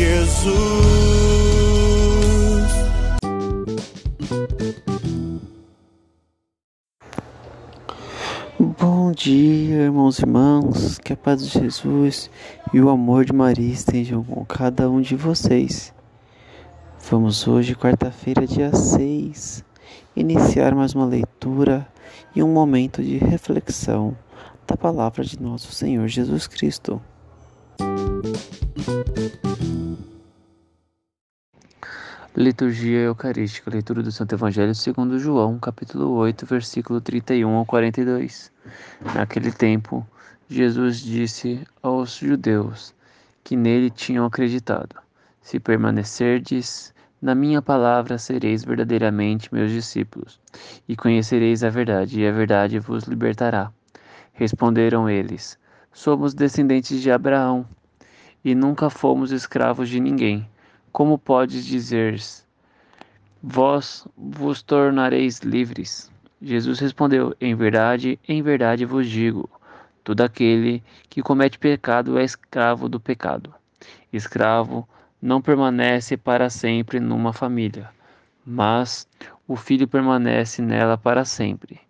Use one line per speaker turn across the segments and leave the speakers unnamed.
Jesus.
Bom dia, irmãos e irmãs, que a paz de Jesus e o amor de Maria estejam com cada um de vocês. Vamos hoje, quarta-feira, dia 6, iniciar mais uma leitura e um momento de reflexão da palavra de nosso Senhor Jesus Cristo. Liturgia Eucarística, leitura do Santo Evangelho segundo João, capítulo 8, versículo 31 ao 42. Naquele tempo, Jesus disse aos judeus que nele tinham acreditado: Se permanecerdes na minha palavra, sereis verdadeiramente meus discípulos, e conhecereis a verdade, e a verdade vos libertará. Responderam eles: Somos descendentes de Abraão, e nunca fomos escravos de ninguém. Como podes dizer, vós vos tornareis livres? Jesus respondeu: Em verdade, em verdade vos digo: todo aquele que comete pecado é escravo do pecado. Escravo não permanece para sempre numa família, mas o filho permanece nela para sempre.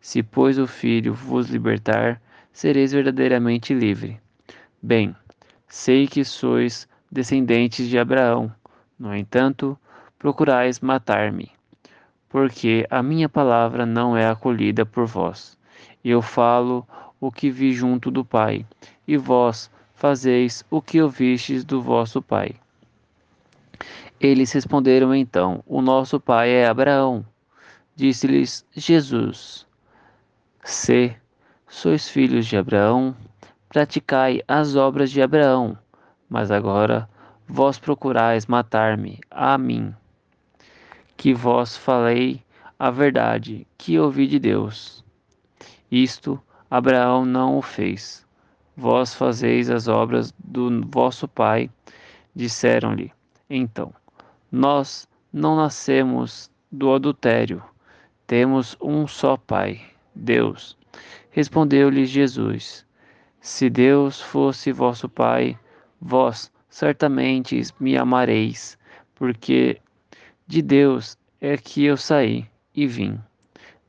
Se, pois, o filho vos libertar, sereis verdadeiramente livre. Bem, sei que sois descendentes de Abraão. No entanto, procurais matar-me, porque a minha palavra não é acolhida por vós. Eu falo o que vi junto do Pai, e vós fazeis o que ouvistes do vosso Pai. Eles responderam então: O nosso pai é Abraão. Disse-lhes Jesus: Se sois filhos de Abraão, praticai as obras de Abraão. Mas agora vós procurais matar-me, a mim, que vós falei a verdade, que ouvi de Deus. Isto Abraão não o fez. Vós fazeis as obras do vosso pai, disseram-lhe. Então, nós não nascemos do adultério, temos um só pai, Deus. Respondeu-lhe Jesus: Se Deus fosse vosso pai, vós certamente me amareis, porque de Deus é que eu saí e vim.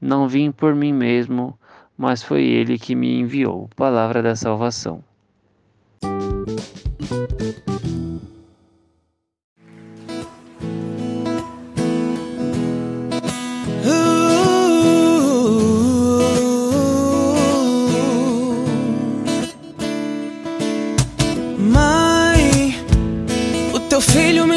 Não vim por mim mesmo, mas foi ele que me enviou. Palavra da salvação.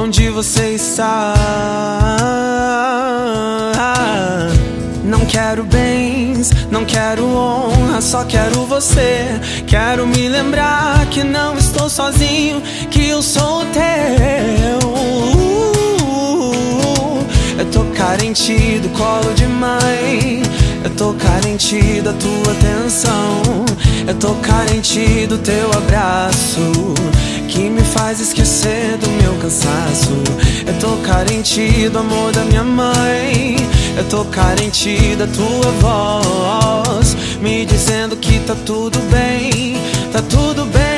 Onde você está? Não quero bens, não quero honra, só quero você. Quero me lembrar que não estou sozinho, que eu sou teu. Eu tô carente do colo de mãe. Eu tô carente da tua atenção. Eu tô carente do teu abraço que me faz esquecer do meu cansaço. Eu tô carente do amor da minha mãe. Eu tô carente da tua voz, me dizendo que tá tudo bem, tá tudo bem,